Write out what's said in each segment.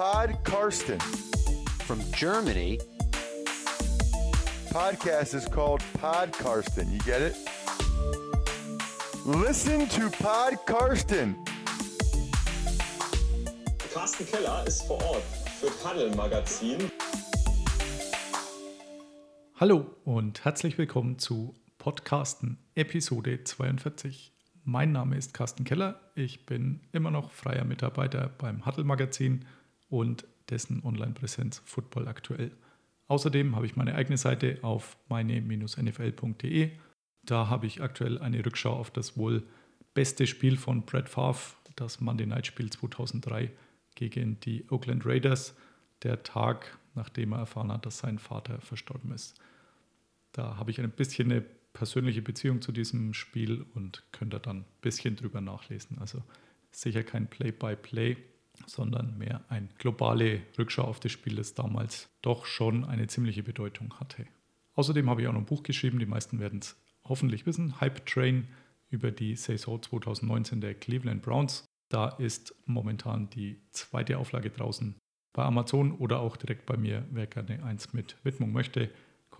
Pod Karsten. From Germany, Podcast is called Pod Karsten. You get it? Listen to Pod Karsten. Carsten Keller ist vor Ort für Paddel Magazin. Hallo und herzlich willkommen zu Podcasten Episode 42. Mein Name ist Carsten Keller. Ich bin immer noch freier Mitarbeiter beim Huddle Magazin und dessen Online-Präsenz Football aktuell. Außerdem habe ich meine eigene Seite auf meine-nfl.de. Da habe ich aktuell eine Rückschau auf das wohl beste Spiel von Brett Favre, das Monday Night Spiel 2003 gegen die Oakland Raiders, der Tag, nachdem er erfahren hat, dass sein Vater verstorben ist. Da habe ich ein bisschen eine persönliche Beziehung zu diesem Spiel und könnt ihr dann ein bisschen drüber nachlesen. Also sicher kein Play-by-Play, sondern mehr eine globale Rückschau auf das Spiel, das damals doch schon eine ziemliche Bedeutung hatte. Außerdem habe ich auch noch ein Buch geschrieben, die meisten werden es hoffentlich wissen, Hype Train über die Saison 2019 der Cleveland Browns. Da ist momentan die zweite Auflage draußen bei Amazon oder auch direkt bei mir, wer gerne eins mit Widmung möchte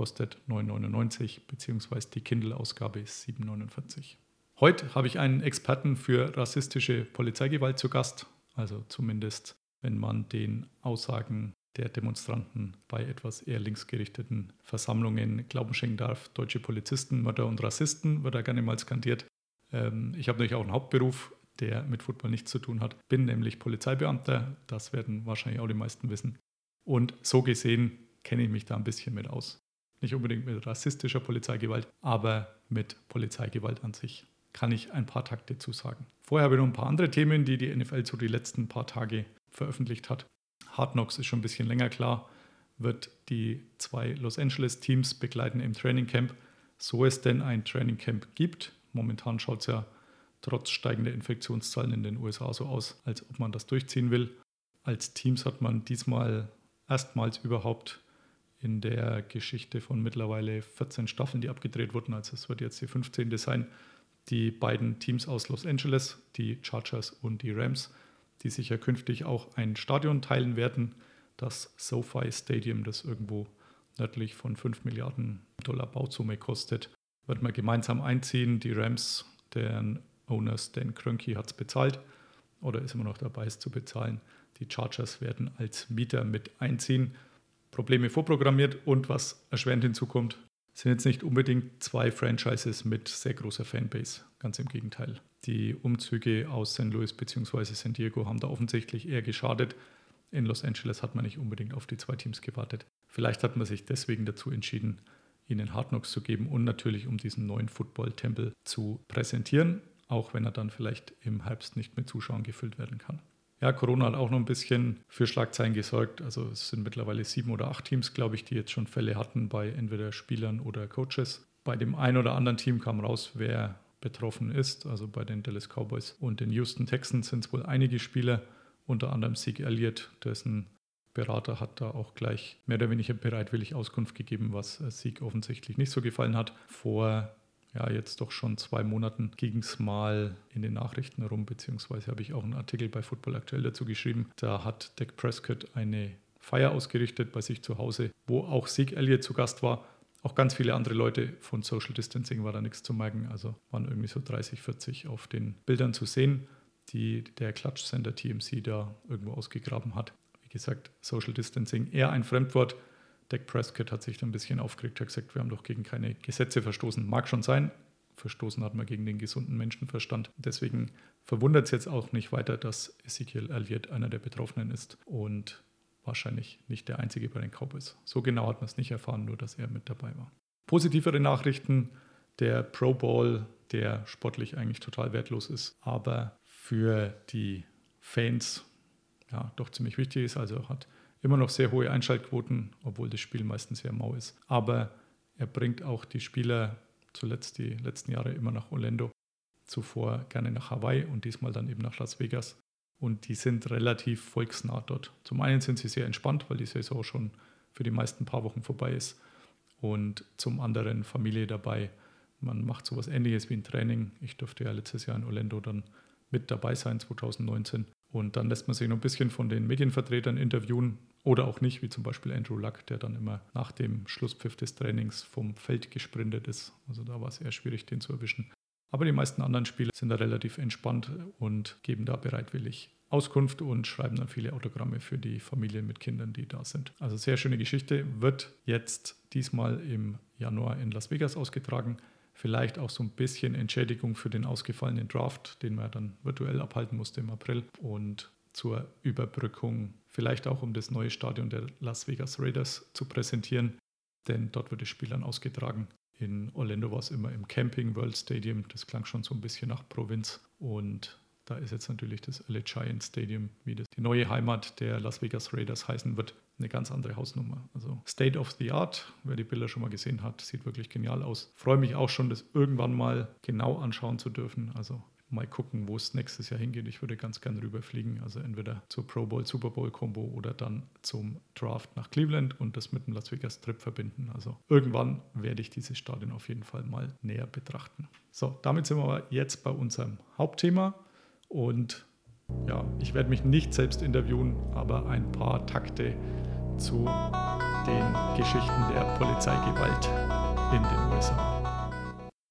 kostet 9,99 beziehungsweise die Kindle-Ausgabe ist 7,49. Heute habe ich einen Experten für rassistische Polizeigewalt zu Gast, also zumindest wenn man den Aussagen der Demonstranten bei etwas eher linksgerichteten Versammlungen Glauben schenken darf. Deutsche Polizisten, Mörder und Rassisten wird da gerne mal skandiert. Ähm, ich habe natürlich auch einen Hauptberuf, der mit Football nichts zu tun hat. Bin nämlich Polizeibeamter, das werden wahrscheinlich auch die meisten wissen. Und so gesehen kenne ich mich da ein bisschen mit aus. Nicht unbedingt mit rassistischer Polizeigewalt, aber mit Polizeigewalt an sich. Kann ich ein paar Takte zu sagen. Vorher habe ich noch ein paar andere Themen, die die NFL so die letzten paar Tage veröffentlicht hat. Hard Knocks ist schon ein bisschen länger klar, wird die zwei Los Angeles Teams begleiten im Training Camp, so es denn ein Training Camp gibt. Momentan schaut es ja trotz steigender Infektionszahlen in den USA so aus, als ob man das durchziehen will. Als Teams hat man diesmal erstmals überhaupt in der Geschichte von mittlerweile 14 Staffeln, die abgedreht wurden. Also es wird jetzt die 15. sein. Die beiden Teams aus Los Angeles, die Chargers und die Rams, die sich ja künftig auch ein Stadion teilen werden, das SoFi Stadium, das irgendwo nördlich von 5 Milliarden Dollar Bausumme kostet, wird man gemeinsam einziehen. Die Rams, deren Owner Stan Kroenke hat es bezahlt oder ist immer noch dabei, es zu bezahlen. Die Chargers werden als Mieter mit einziehen. Probleme vorprogrammiert und was erschwerend hinzukommt, sind jetzt nicht unbedingt zwei Franchises mit sehr großer Fanbase. Ganz im Gegenteil. Die Umzüge aus St. Louis bzw. San Diego haben da offensichtlich eher geschadet. In Los Angeles hat man nicht unbedingt auf die zwei Teams gewartet. Vielleicht hat man sich deswegen dazu entschieden, ihnen Hard Knocks zu geben und natürlich um diesen neuen Football-Tempel zu präsentieren, auch wenn er dann vielleicht im Herbst nicht mit Zuschauern gefüllt werden kann. Ja, Corona hat auch noch ein bisschen für Schlagzeilen gesorgt. Also es sind mittlerweile sieben oder acht Teams, glaube ich, die jetzt schon Fälle hatten bei entweder Spielern oder Coaches. Bei dem einen oder anderen Team kam raus, wer betroffen ist. Also bei den Dallas Cowboys und den Houston Texans sind es wohl einige Spieler, unter anderem Sieg Elliott, dessen Berater hat da auch gleich mehr oder weniger bereitwillig Auskunft gegeben, was Sieg offensichtlich nicht so gefallen hat. Vor ja, jetzt doch schon zwei Monaten ging es mal in den Nachrichten herum, beziehungsweise habe ich auch einen Artikel bei Football Aktuell dazu geschrieben. Da hat Dak Prescott eine Feier ausgerichtet bei sich zu Hause, wo auch Sieg Elliott zu Gast war. Auch ganz viele andere Leute von Social Distancing war da nichts zu merken. Also waren irgendwie so 30, 40 auf den Bildern zu sehen, die der Klatschcenter TMC da irgendwo ausgegraben hat. Wie gesagt, Social Distancing eher ein Fremdwort. Dak Prescott hat sich da ein bisschen aufgeregt, hat gesagt, wir haben doch gegen keine Gesetze verstoßen. Mag schon sein, verstoßen hat man gegen den gesunden Menschenverstand. Deswegen verwundert es jetzt auch nicht weiter, dass Ezekiel Elliott einer der Betroffenen ist und wahrscheinlich nicht der einzige bei den Cowboys. So genau hat man es nicht erfahren, nur dass er mit dabei war. Positivere Nachrichten, der Pro Bowl, der sportlich eigentlich total wertlos ist, aber für die Fans ja doch ziemlich wichtig ist. Also hat immer noch sehr hohe Einschaltquoten, obwohl das Spiel meistens sehr mau ist. Aber er bringt auch die Spieler zuletzt die letzten Jahre immer nach Orlando, zuvor gerne nach Hawaii und diesmal dann eben nach Las Vegas. Und die sind relativ volksnah dort. Zum einen sind sie sehr entspannt, weil die Saison schon für die meisten paar Wochen vorbei ist. Und zum anderen Familie dabei. Man macht sowas ähnliches wie ein Training. Ich durfte ja letztes Jahr in Orlando dann mit dabei sein, 2019. Und dann lässt man sich noch ein bisschen von den Medienvertretern interviewen oder auch nicht, wie zum Beispiel Andrew Luck, der dann immer nach dem Schlusspfiff des Trainings vom Feld gesprintet ist. Also da war es eher schwierig, den zu erwischen. Aber die meisten anderen Spieler sind da relativ entspannt und geben da bereitwillig Auskunft und schreiben dann viele Autogramme für die Familien mit Kindern, die da sind. Also sehr schöne Geschichte. Wird jetzt diesmal im Januar in Las Vegas ausgetragen. Vielleicht auch so ein bisschen Entschädigung für den ausgefallenen Draft, den man dann virtuell abhalten musste im April. Und zur Überbrückung, vielleicht auch um das neue Stadion der Las Vegas Raiders zu präsentieren, denn dort wird das Spiel dann ausgetragen. In Orlando war es immer im Camping World Stadium, das klang schon so ein bisschen nach Provinz und da ist jetzt natürlich das LA Giant Stadium, wie das die neue Heimat der Las Vegas Raiders heißen wird, eine ganz andere Hausnummer. Also State of the Art, wer die Bilder schon mal gesehen hat, sieht wirklich genial aus. Freue mich auch schon, das irgendwann mal genau anschauen zu dürfen. Also mal gucken, wo es nächstes Jahr hingeht. Ich würde ganz gern rüberfliegen, also entweder zur Pro Bowl, Super Bowl Combo oder dann zum Draft nach Cleveland und das mit dem Las Vegas Trip verbinden. Also irgendwann werde ich dieses Stadion auf jeden Fall mal näher betrachten. So, damit sind wir aber jetzt bei unserem Hauptthema und ja, ich werde mich nicht selbst interviewen, aber ein paar Takte zu den Geschichten der Polizeigewalt in den USA.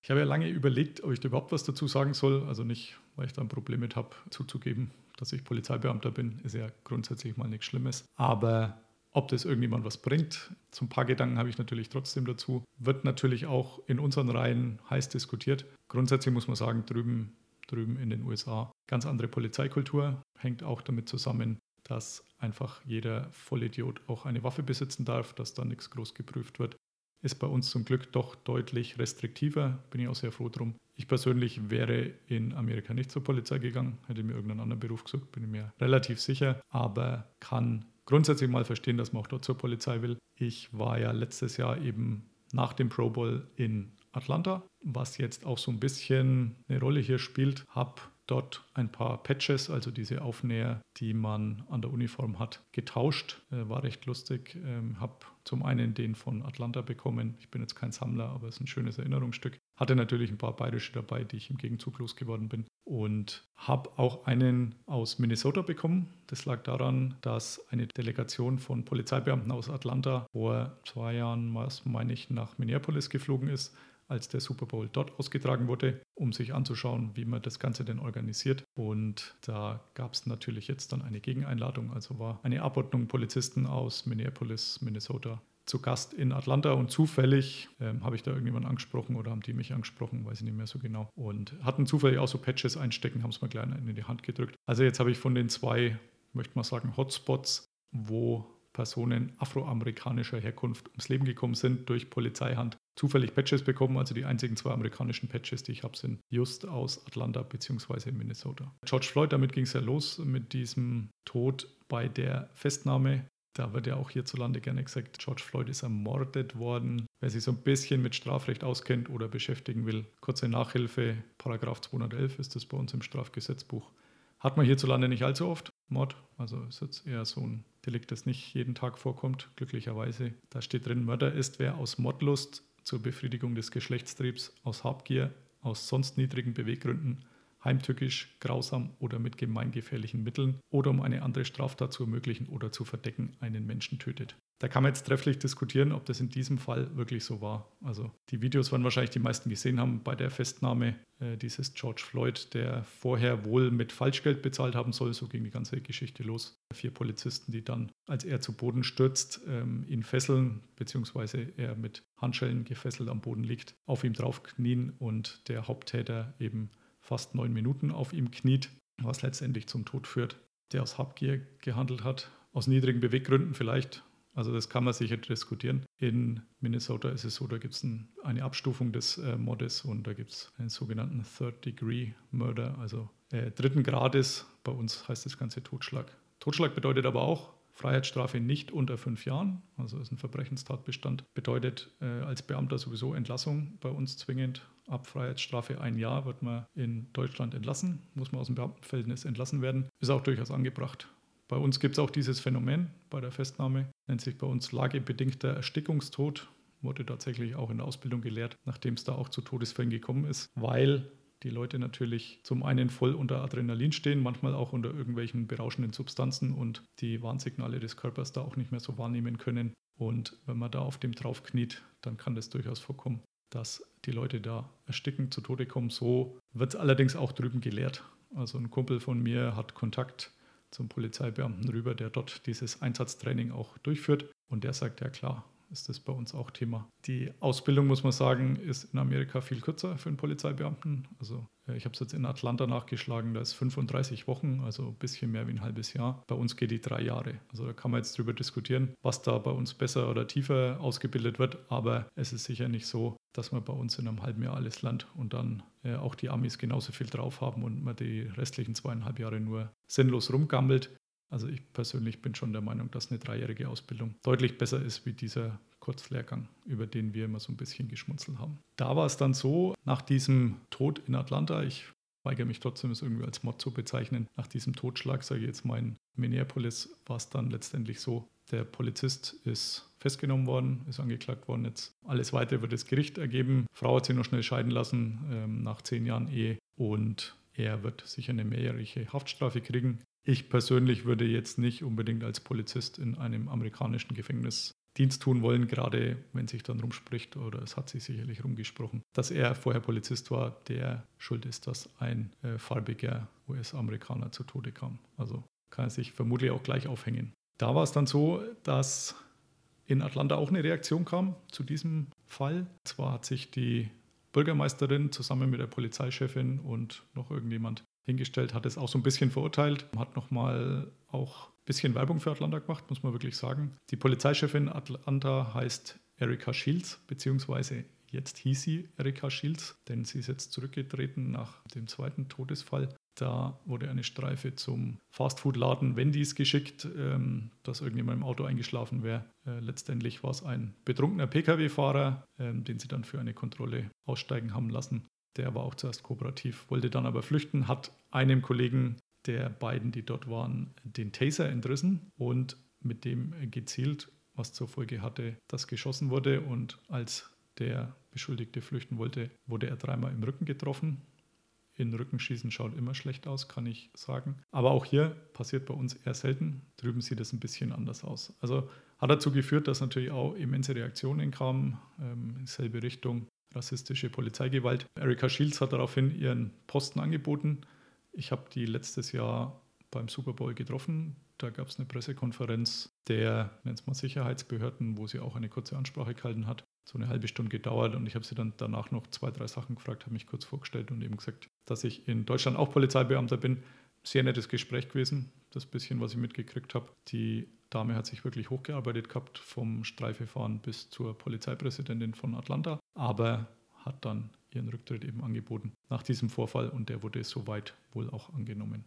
Ich habe ja lange überlegt, ob ich da überhaupt was dazu sagen soll. Also nicht, weil ich da ein Problem mit habe, zuzugeben, dass ich Polizeibeamter bin. Ist ja grundsätzlich mal nichts Schlimmes. Aber ob das irgendjemand was bringt, so ein paar Gedanken habe ich natürlich trotzdem dazu. Wird natürlich auch in unseren Reihen heiß diskutiert. Grundsätzlich muss man sagen, drüben, drüben in den USA ganz andere Polizeikultur. Hängt auch damit zusammen, dass einfach jeder Vollidiot auch eine Waffe besitzen darf, dass da nichts groß geprüft wird ist bei uns zum Glück doch deutlich restriktiver. Bin ich auch sehr froh drum. Ich persönlich wäre in Amerika nicht zur Polizei gegangen, hätte mir irgendeinen anderen Beruf gesucht, bin ich mir relativ sicher, aber kann grundsätzlich mal verstehen, dass man auch dort zur Polizei will. Ich war ja letztes Jahr eben nach dem Pro Bowl in Atlanta, was jetzt auch so ein bisschen eine Rolle hier spielt. Habe dort ein paar Patches, also diese Aufnäher, die man an der Uniform hat, getauscht. Äh, war recht lustig. Ähm, habe zum einen den von Atlanta bekommen. Ich bin jetzt kein Sammler, aber es ist ein schönes Erinnerungsstück. Hatte natürlich ein paar bayerische dabei, die ich im Gegenzug losgeworden bin. Und habe auch einen aus Minnesota bekommen. Das lag daran, dass eine Delegation von Polizeibeamten aus Atlanta vor zwei Jahren, meine ich, nach Minneapolis geflogen ist als der Super Bowl dort ausgetragen wurde, um sich anzuschauen, wie man das Ganze denn organisiert. Und da gab es natürlich jetzt dann eine Gegeneinladung. Also war eine Abordnung Polizisten aus Minneapolis, Minnesota zu Gast in Atlanta und zufällig ähm, habe ich da irgendjemand angesprochen oder haben die mich angesprochen, weiß ich nicht mehr so genau. Und hatten zufällig auch so Patches einstecken, haben es mir gleich in die Hand gedrückt. Also jetzt habe ich von den zwei, möchte mal sagen, Hotspots, wo Personen afroamerikanischer Herkunft ums Leben gekommen sind durch Polizeihand, zufällig Patches bekommen. Also die einzigen zwei amerikanischen Patches, die ich habe, sind just aus Atlanta bzw. Minnesota. George Floyd, damit ging es ja los mit diesem Tod bei der Festnahme. Da wird ja auch hierzulande gerne gesagt, George Floyd ist ermordet worden. Wer sich so ein bisschen mit Strafrecht auskennt oder beschäftigen will, kurze Nachhilfe, Paragraph 211 ist das bei uns im Strafgesetzbuch. Hat man hierzulande nicht allzu oft, Mord. Also ist jetzt eher so ein Delikt, das nicht jeden Tag vorkommt, glücklicherweise. Da steht drin, Mörder ist, wer aus Mordlust zur Befriedigung des Geschlechtstriebs aus Habgier, aus sonst niedrigen Beweggründen, heimtückisch, grausam oder mit gemeingefährlichen Mitteln oder um eine andere Straftat zu ermöglichen oder zu verdecken, einen Menschen tötet. Da kann man jetzt trefflich diskutieren, ob das in diesem Fall wirklich so war. Also die Videos werden wahrscheinlich die meisten gesehen haben bei der Festnahme äh, dieses George Floyd, der vorher wohl mit Falschgeld bezahlt haben soll. So ging die ganze Geschichte los. Vier Polizisten, die dann, als er zu Boden stürzt, ähm, ihn fesseln, beziehungsweise er mit Handschellen gefesselt am Boden liegt, auf ihm draufknien und der Haupttäter eben fast neun Minuten auf ihm kniet, was letztendlich zum Tod führt, der aus Habgier gehandelt hat. Aus niedrigen Beweggründen vielleicht, also das kann man sicher diskutieren. In Minnesota ist es so, da gibt es ein, eine Abstufung des äh, Mordes und da gibt es einen sogenannten Third-Degree-Murder, also äh, dritten Grades. Bei uns heißt das Ganze Totschlag. Totschlag bedeutet aber auch Freiheitsstrafe nicht unter fünf Jahren, also ist ein Verbrechenstatbestand. Bedeutet äh, als Beamter sowieso Entlassung bei uns zwingend. Ab Freiheitsstrafe ein Jahr wird man in Deutschland entlassen, muss man aus dem Beamtenverhältnis entlassen werden. Ist auch durchaus angebracht. Bei uns gibt es auch dieses Phänomen bei der Festnahme, nennt sich bei uns lagebedingter Erstickungstod, wurde tatsächlich auch in der Ausbildung gelehrt, nachdem es da auch zu Todesfällen gekommen ist, weil die Leute natürlich zum einen voll unter Adrenalin stehen, manchmal auch unter irgendwelchen berauschenden Substanzen und die Warnsignale des Körpers da auch nicht mehr so wahrnehmen können. Und wenn man da auf dem drauf kniet, dann kann das durchaus vorkommen, dass die Leute da ersticken, zu Tode kommen. So wird es allerdings auch drüben gelehrt. Also ein Kumpel von mir hat Kontakt zum Polizeibeamten rüber, der dort dieses Einsatztraining auch durchführt. Und der sagt, ja klar, ist das bei uns auch Thema. Die Ausbildung, muss man sagen, ist in Amerika viel kürzer für einen Polizeibeamten. Also äh, ich habe es jetzt in Atlanta nachgeschlagen, da ist 35 Wochen, also ein bisschen mehr wie ein halbes Jahr. Bei uns geht die drei Jahre. Also da kann man jetzt drüber diskutieren, was da bei uns besser oder tiefer ausgebildet wird. Aber es ist sicher nicht so, dass man bei uns in einem halben Jahr alles lernt und dann äh, auch die Amis genauso viel drauf haben und man die restlichen zweieinhalb Jahre nur sinnlos rumgammelt. Also ich persönlich bin schon der Meinung, dass eine dreijährige Ausbildung deutlich besser ist wie dieser Kurzlehrgang, über den wir immer so ein bisschen geschmunzelt haben. Da war es dann so, nach diesem Tod in Atlanta, ich weigere mich trotzdem, es irgendwie als Mod zu bezeichnen, nach diesem Totschlag, sage ich jetzt mal in Minneapolis, war es dann letztendlich so, der Polizist ist festgenommen worden, ist angeklagt worden. Jetzt alles weitere wird das Gericht ergeben. Frau hat sich noch schnell scheiden lassen ähm, nach zehn Jahren Ehe und er wird sicher eine mehrjährige Haftstrafe kriegen. Ich persönlich würde jetzt nicht unbedingt als Polizist in einem amerikanischen Gefängnis Dienst tun wollen, gerade wenn sich dann rumspricht, oder es hat sich sicherlich rumgesprochen, dass er vorher Polizist war, der schuld ist, dass ein äh, farbiger US-Amerikaner zu Tode kam. Also kann er sich vermutlich auch gleich aufhängen. Da war es dann so, dass in Atlanta auch eine Reaktion kam zu diesem Fall. Zwar hat sich die Bürgermeisterin zusammen mit der Polizeichefin und noch irgendjemand hingestellt, hat es auch so ein bisschen verurteilt, hat nochmal auch ein bisschen Werbung für Atlanta gemacht, muss man wirklich sagen. Die Polizeichefin Atlanta heißt Erika Shields, beziehungsweise jetzt hieß sie Erika Shields, denn sie ist jetzt zurückgetreten nach dem zweiten Todesfall. Da wurde eine Streife zum Fastfood-Laden Wendy's geschickt, ähm, dass irgendjemand im Auto eingeschlafen wäre. Äh, letztendlich war es ein betrunkener Pkw-Fahrer, ähm, den sie dann für eine Kontrolle aussteigen haben lassen. Der war auch zuerst kooperativ, wollte dann aber flüchten, hat einem Kollegen der beiden, die dort waren, den Taser entrissen und mit dem gezielt, was zur Folge hatte, dass geschossen wurde. Und als der Beschuldigte flüchten wollte, wurde er dreimal im Rücken getroffen. In Rückenschießen schaut immer schlecht aus, kann ich sagen. Aber auch hier passiert bei uns eher selten. Drüben sieht es ein bisschen anders aus. Also hat dazu geführt, dass natürlich auch immense Reaktionen kamen, ähm, selbe Richtung rassistische Polizeigewalt. Erika Shields hat daraufhin ihren Posten angeboten. Ich habe die letztes Jahr beim Super Bowl getroffen. Da gab es eine Pressekonferenz der, nennt es mal Sicherheitsbehörden, wo sie auch eine kurze Ansprache gehalten hat. So eine halbe Stunde gedauert und ich habe sie dann danach noch zwei, drei Sachen gefragt, habe mich kurz vorgestellt und eben gesagt, dass ich in Deutschland auch Polizeibeamter bin. Sehr nettes Gespräch gewesen, das bisschen, was ich mitgekriegt habe. Die Dame hat sich wirklich hochgearbeitet gehabt, vom Streifefahren bis zur Polizeipräsidentin von Atlanta, aber hat dann ihren Rücktritt eben angeboten nach diesem Vorfall und der wurde soweit wohl auch angenommen.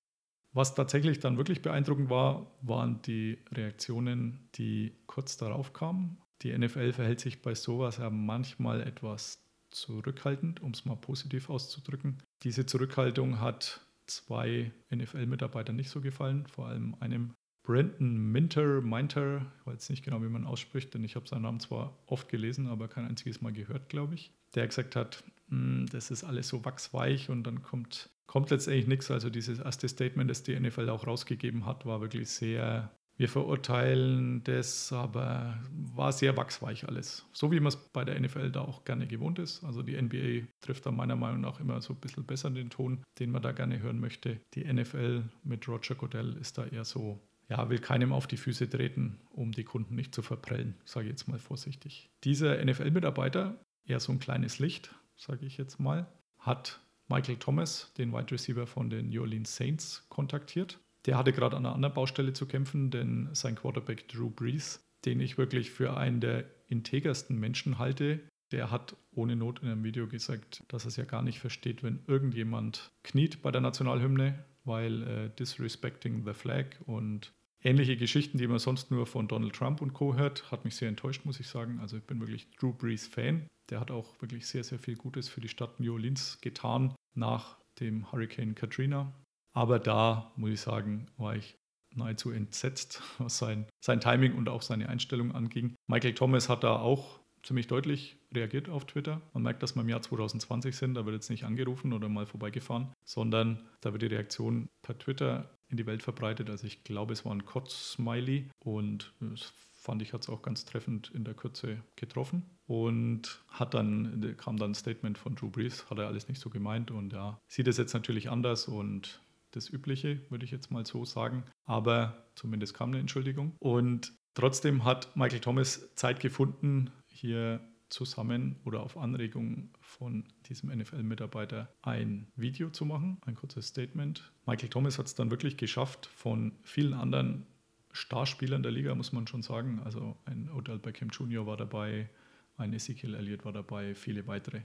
Was tatsächlich dann wirklich beeindruckend war, waren die Reaktionen, die kurz darauf kamen. Die NFL verhält sich bei sowas ja manchmal etwas zurückhaltend, um es mal positiv auszudrücken. Diese Zurückhaltung hat zwei NFL-Mitarbeitern nicht so gefallen, vor allem einem Brandon Minter, Minter, ich weiß nicht genau, wie man ausspricht, denn ich habe seinen Namen zwar oft gelesen, aber kein einziges Mal gehört, glaube ich, der gesagt hat, hm, das ist alles so wachsweich und dann kommt, kommt letztendlich nichts. Also dieses erste Statement, das die NFL auch rausgegeben hat, war wirklich sehr, wir verurteilen das, aber war sehr wachsweich alles. So wie man es bei der NFL da auch gerne gewohnt ist. Also die NBA trifft da meiner Meinung nach immer so ein bisschen besser den Ton, den man da gerne hören möchte. Die NFL mit Roger Goodell ist da eher so ja, will keinem auf die Füße treten, um die Kunden nicht zu verprellen, sage ich jetzt mal vorsichtig. Dieser NFL-Mitarbeiter, eher so ein kleines Licht, sage ich jetzt mal, hat Michael Thomas, den Wide Receiver von den New Orleans Saints, kontaktiert. Der hatte gerade an einer anderen Baustelle zu kämpfen, denn sein Quarterback Drew Brees, den ich wirklich für einen der integersten Menschen halte, der hat ohne Not in einem Video gesagt, dass er es ja gar nicht versteht, wenn irgendjemand kniet bei der Nationalhymne, weil äh, disrespecting the flag und ähnliche Geschichten, die man sonst nur von Donald Trump und Co. hört, hat mich sehr enttäuscht, muss ich sagen. Also ich bin wirklich Drew Brees Fan. Der hat auch wirklich sehr, sehr viel Gutes für die Stadt New Orleans getan nach dem Hurricane Katrina. Aber da, muss ich sagen, war ich nahezu entsetzt, was sein, sein Timing und auch seine Einstellung anging. Michael Thomas hat da auch ziemlich deutlich reagiert auf Twitter. Man merkt, dass wir im Jahr 2020 sind, da wird jetzt nicht angerufen oder mal vorbeigefahren, sondern da wird die Reaktion per Twitter in die Welt verbreitet. Also ich glaube, es war ein Kotz-Smiley und das fand ich, hat es auch ganz treffend in der Kürze getroffen. Und hat dann, kam dann ein Statement von Drew Brees, hat er alles nicht so gemeint und ja, sieht es jetzt natürlich anders und das Übliche, würde ich jetzt mal so sagen. Aber zumindest kam eine Entschuldigung. Und trotzdem hat Michael Thomas Zeit gefunden, hier zusammen oder auf Anregung von diesem NFL-Mitarbeiter ein Video zu machen, ein kurzes Statement. Michael Thomas hat es dann wirklich geschafft, von vielen anderen Starspielern der Liga, muss man schon sagen. Also ein Odell Beckham Jr. war dabei, ein Ezekiel Elliott war dabei, viele weitere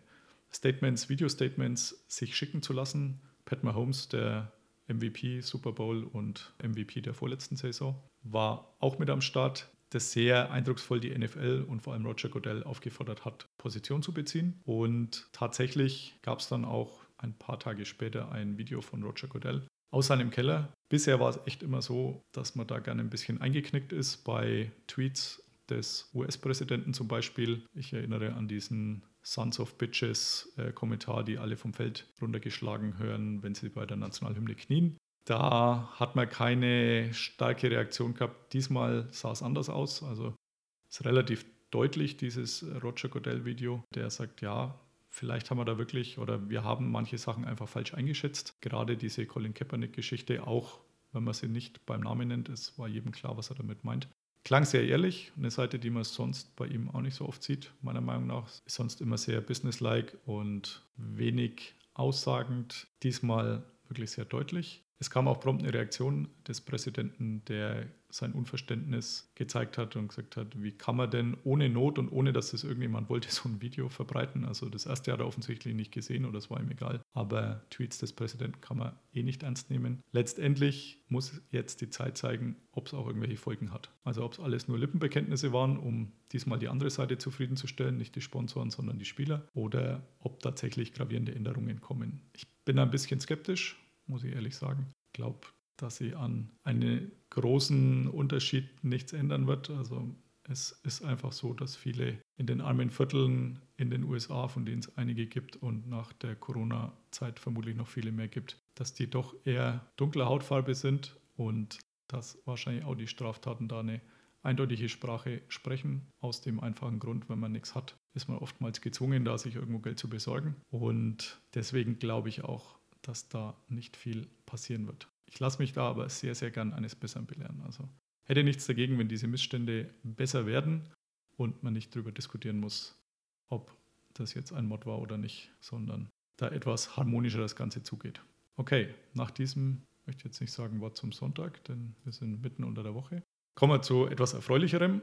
Statements, Video-Statements sich schicken zu lassen. Pat Mahomes, der MVP Super Bowl und MVP der vorletzten Saison, war auch mit am Start, das sehr eindrucksvoll die NFL und vor allem Roger Goodell aufgefordert hat, Position zu beziehen. Und tatsächlich gab es dann auch ein paar Tage später ein Video von Roger Goodell aus seinem Keller. Bisher war es echt immer so, dass man da gerne ein bisschen eingeknickt ist bei Tweets des US-Präsidenten zum Beispiel. Ich erinnere an diesen Sons of Bitches äh, Kommentar, die alle vom Feld runtergeschlagen hören, wenn sie bei der Nationalhymne knien. Da hat man keine starke Reaktion gehabt. Diesmal sah es anders aus. Also ist relativ deutlich, dieses Roger Goodell-Video, der sagt, ja, vielleicht haben wir da wirklich oder wir haben manche Sachen einfach falsch eingeschätzt. Gerade diese Colin Kaepernick-Geschichte, auch wenn man sie nicht beim Namen nennt, es war jedem klar, was er damit meint. Klang sehr ehrlich, eine Seite, die man sonst bei ihm auch nicht so oft sieht, meiner Meinung nach. Ist sonst immer sehr businesslike und wenig aussagend. Diesmal wirklich sehr deutlich. Es kam auch prompt eine Reaktion des Präsidenten, der sein Unverständnis gezeigt hat und gesagt hat, wie kann man denn ohne Not und ohne, dass das irgendjemand wollte, so ein Video verbreiten. Also das erste hat er offensichtlich nicht gesehen oder es war ihm egal. Aber Tweets des Präsidenten kann man eh nicht ernst nehmen. Letztendlich muss jetzt die Zeit zeigen, ob es auch irgendwelche Folgen hat. Also ob es alles nur Lippenbekenntnisse waren, um diesmal die andere Seite zufriedenzustellen, nicht die Sponsoren, sondern die Spieler, oder ob tatsächlich gravierende Änderungen kommen. Ich bin ein bisschen skeptisch, muss ich ehrlich sagen. Ich glaube, dass sie an einen großen Unterschied nichts ändern wird. Also es ist einfach so, dass viele in den armen Vierteln in den USA, von denen es einige gibt und nach der Corona-Zeit vermutlich noch viele mehr gibt, dass die doch eher dunkle Hautfarbe sind und dass wahrscheinlich auch die Straftaten da eine eindeutige Sprache sprechen. Aus dem einfachen Grund, wenn man nichts hat, ist man oftmals gezwungen, da sich irgendwo Geld zu besorgen. Und deswegen glaube ich auch, dass da nicht viel passieren wird. Ich lasse mich da aber sehr, sehr gern eines Besseren belehren. Also hätte nichts dagegen, wenn diese Missstände besser werden und man nicht darüber diskutieren muss, ob das jetzt ein Mod war oder nicht, sondern da etwas harmonischer das Ganze zugeht. Okay, nach diesem, möchte ich jetzt nicht sagen Wort zum Sonntag, denn wir sind mitten unter der Woche. Kommen wir zu etwas Erfreulicherem,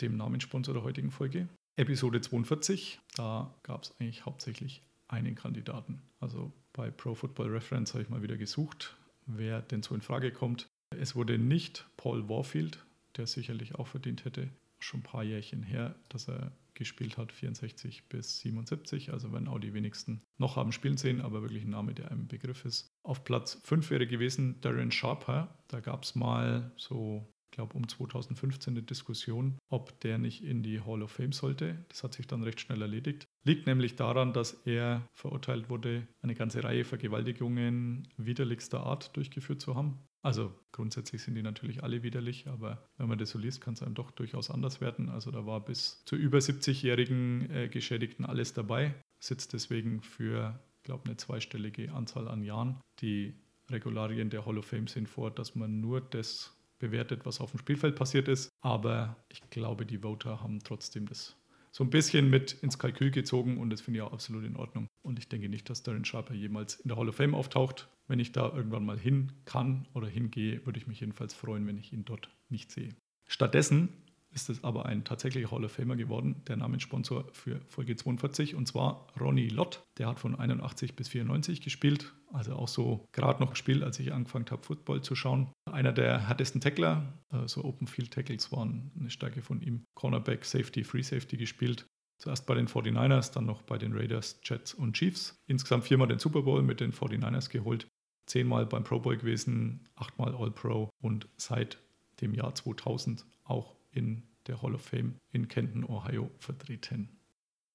dem Namenssponsor der heutigen Folge. Episode 42, da gab es eigentlich hauptsächlich einen Kandidaten. Also bei Pro Football Reference habe ich mal wieder gesucht, wer denn so in Frage kommt. Es wurde nicht Paul Warfield, der sicherlich auch verdient hätte, schon ein paar Jährchen her, dass er gespielt hat, 64 bis 77. Also wenn auch die wenigsten noch haben spielen sehen, aber wirklich ein Name, der einem Begriff ist. Auf Platz 5 wäre gewesen Darren Sharper. Da gab es mal so ich glaube, um 2015 eine Diskussion, ob der nicht in die Hall of Fame sollte. Das hat sich dann recht schnell erledigt. Liegt nämlich daran, dass er verurteilt wurde, eine ganze Reihe Vergewaltigungen widerlichster Art durchgeführt zu haben. Also grundsätzlich sind die natürlich alle widerlich, aber wenn man das so liest, kann es einem doch durchaus anders werden. Also da war bis zu über 70-jährigen äh, Geschädigten alles dabei, sitzt deswegen für, glaube, eine zweistellige Anzahl an Jahren. Die Regularien der Hall of Fame sehen vor, dass man nur das bewertet, was auf dem Spielfeld passiert ist. Aber ich glaube, die Voter haben trotzdem das so ein bisschen mit ins Kalkül gezogen und das finde ich auch absolut in Ordnung. Und ich denke nicht, dass Darren Sharper jemals in der Hall of Fame auftaucht. Wenn ich da irgendwann mal hin kann oder hingehe, würde ich mich jedenfalls freuen, wenn ich ihn dort nicht sehe. Stattdessen ist es aber ein tatsächlicher Hall of Famer geworden, der Namenssponsor für Folge 42, und zwar Ronnie Lott. Der hat von 81 bis 94 gespielt, also auch so gerade noch gespielt, als ich angefangen habe, Football zu schauen. Einer der härtesten Tackler, äh, so Open Field Tackles waren eine Stärke von ihm. Cornerback, Safety, Free Safety gespielt. Zuerst bei den 49ers, dann noch bei den Raiders, Jets und Chiefs. Insgesamt viermal den Super Bowl mit den 49ers geholt, zehnmal beim Pro Bowl gewesen, achtmal All Pro und seit dem Jahr 2000 auch in der Hall of Fame in Kenton, Ohio vertreten.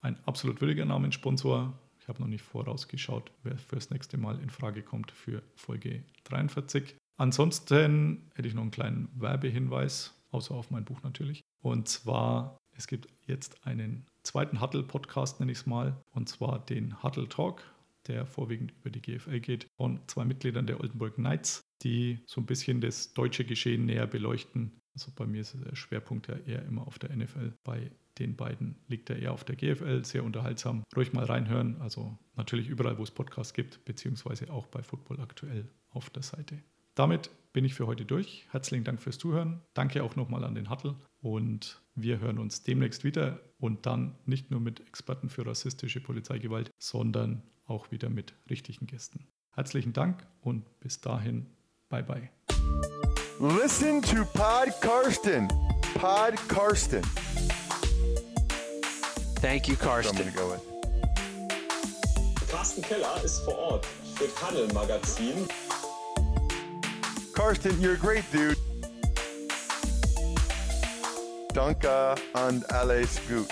ein absolut würdiger Namenssponsor. Ich habe noch nicht vorausgeschaut, wer fürs nächste Mal in Frage kommt für Folge 43. Ansonsten hätte ich noch einen kleinen Werbehinweis, außer auf mein Buch natürlich. Und zwar, es gibt jetzt einen zweiten Huddle-Podcast, nenne ich es mal, und zwar den Huddle Talk, der vorwiegend über die GFL geht, von zwei Mitgliedern der Oldenburg Knights, die so ein bisschen das deutsche Geschehen näher beleuchten. Also bei mir ist der Schwerpunkt ja eher immer auf der NFL. Bei den beiden liegt er eher auf der GFL, sehr unterhaltsam. Ruhig mal reinhören. Also natürlich überall, wo es Podcasts gibt, beziehungsweise auch bei Football aktuell auf der Seite. Damit bin ich für heute durch. Herzlichen Dank fürs Zuhören. Danke auch nochmal an den Hattel. Und wir hören uns demnächst wieder und dann nicht nur mit Experten für rassistische Polizeigewalt, sondern auch wieder mit richtigen Gästen. Herzlichen Dank und bis dahin, bye bye. Listen to Pod Karsten. Pod Karsten. Thank you, So I'm Karsten. going to go with. Carsten Keller ist vor Ort für Paddel Magazin. Karsten, you're a great dude. Danke and alles gut.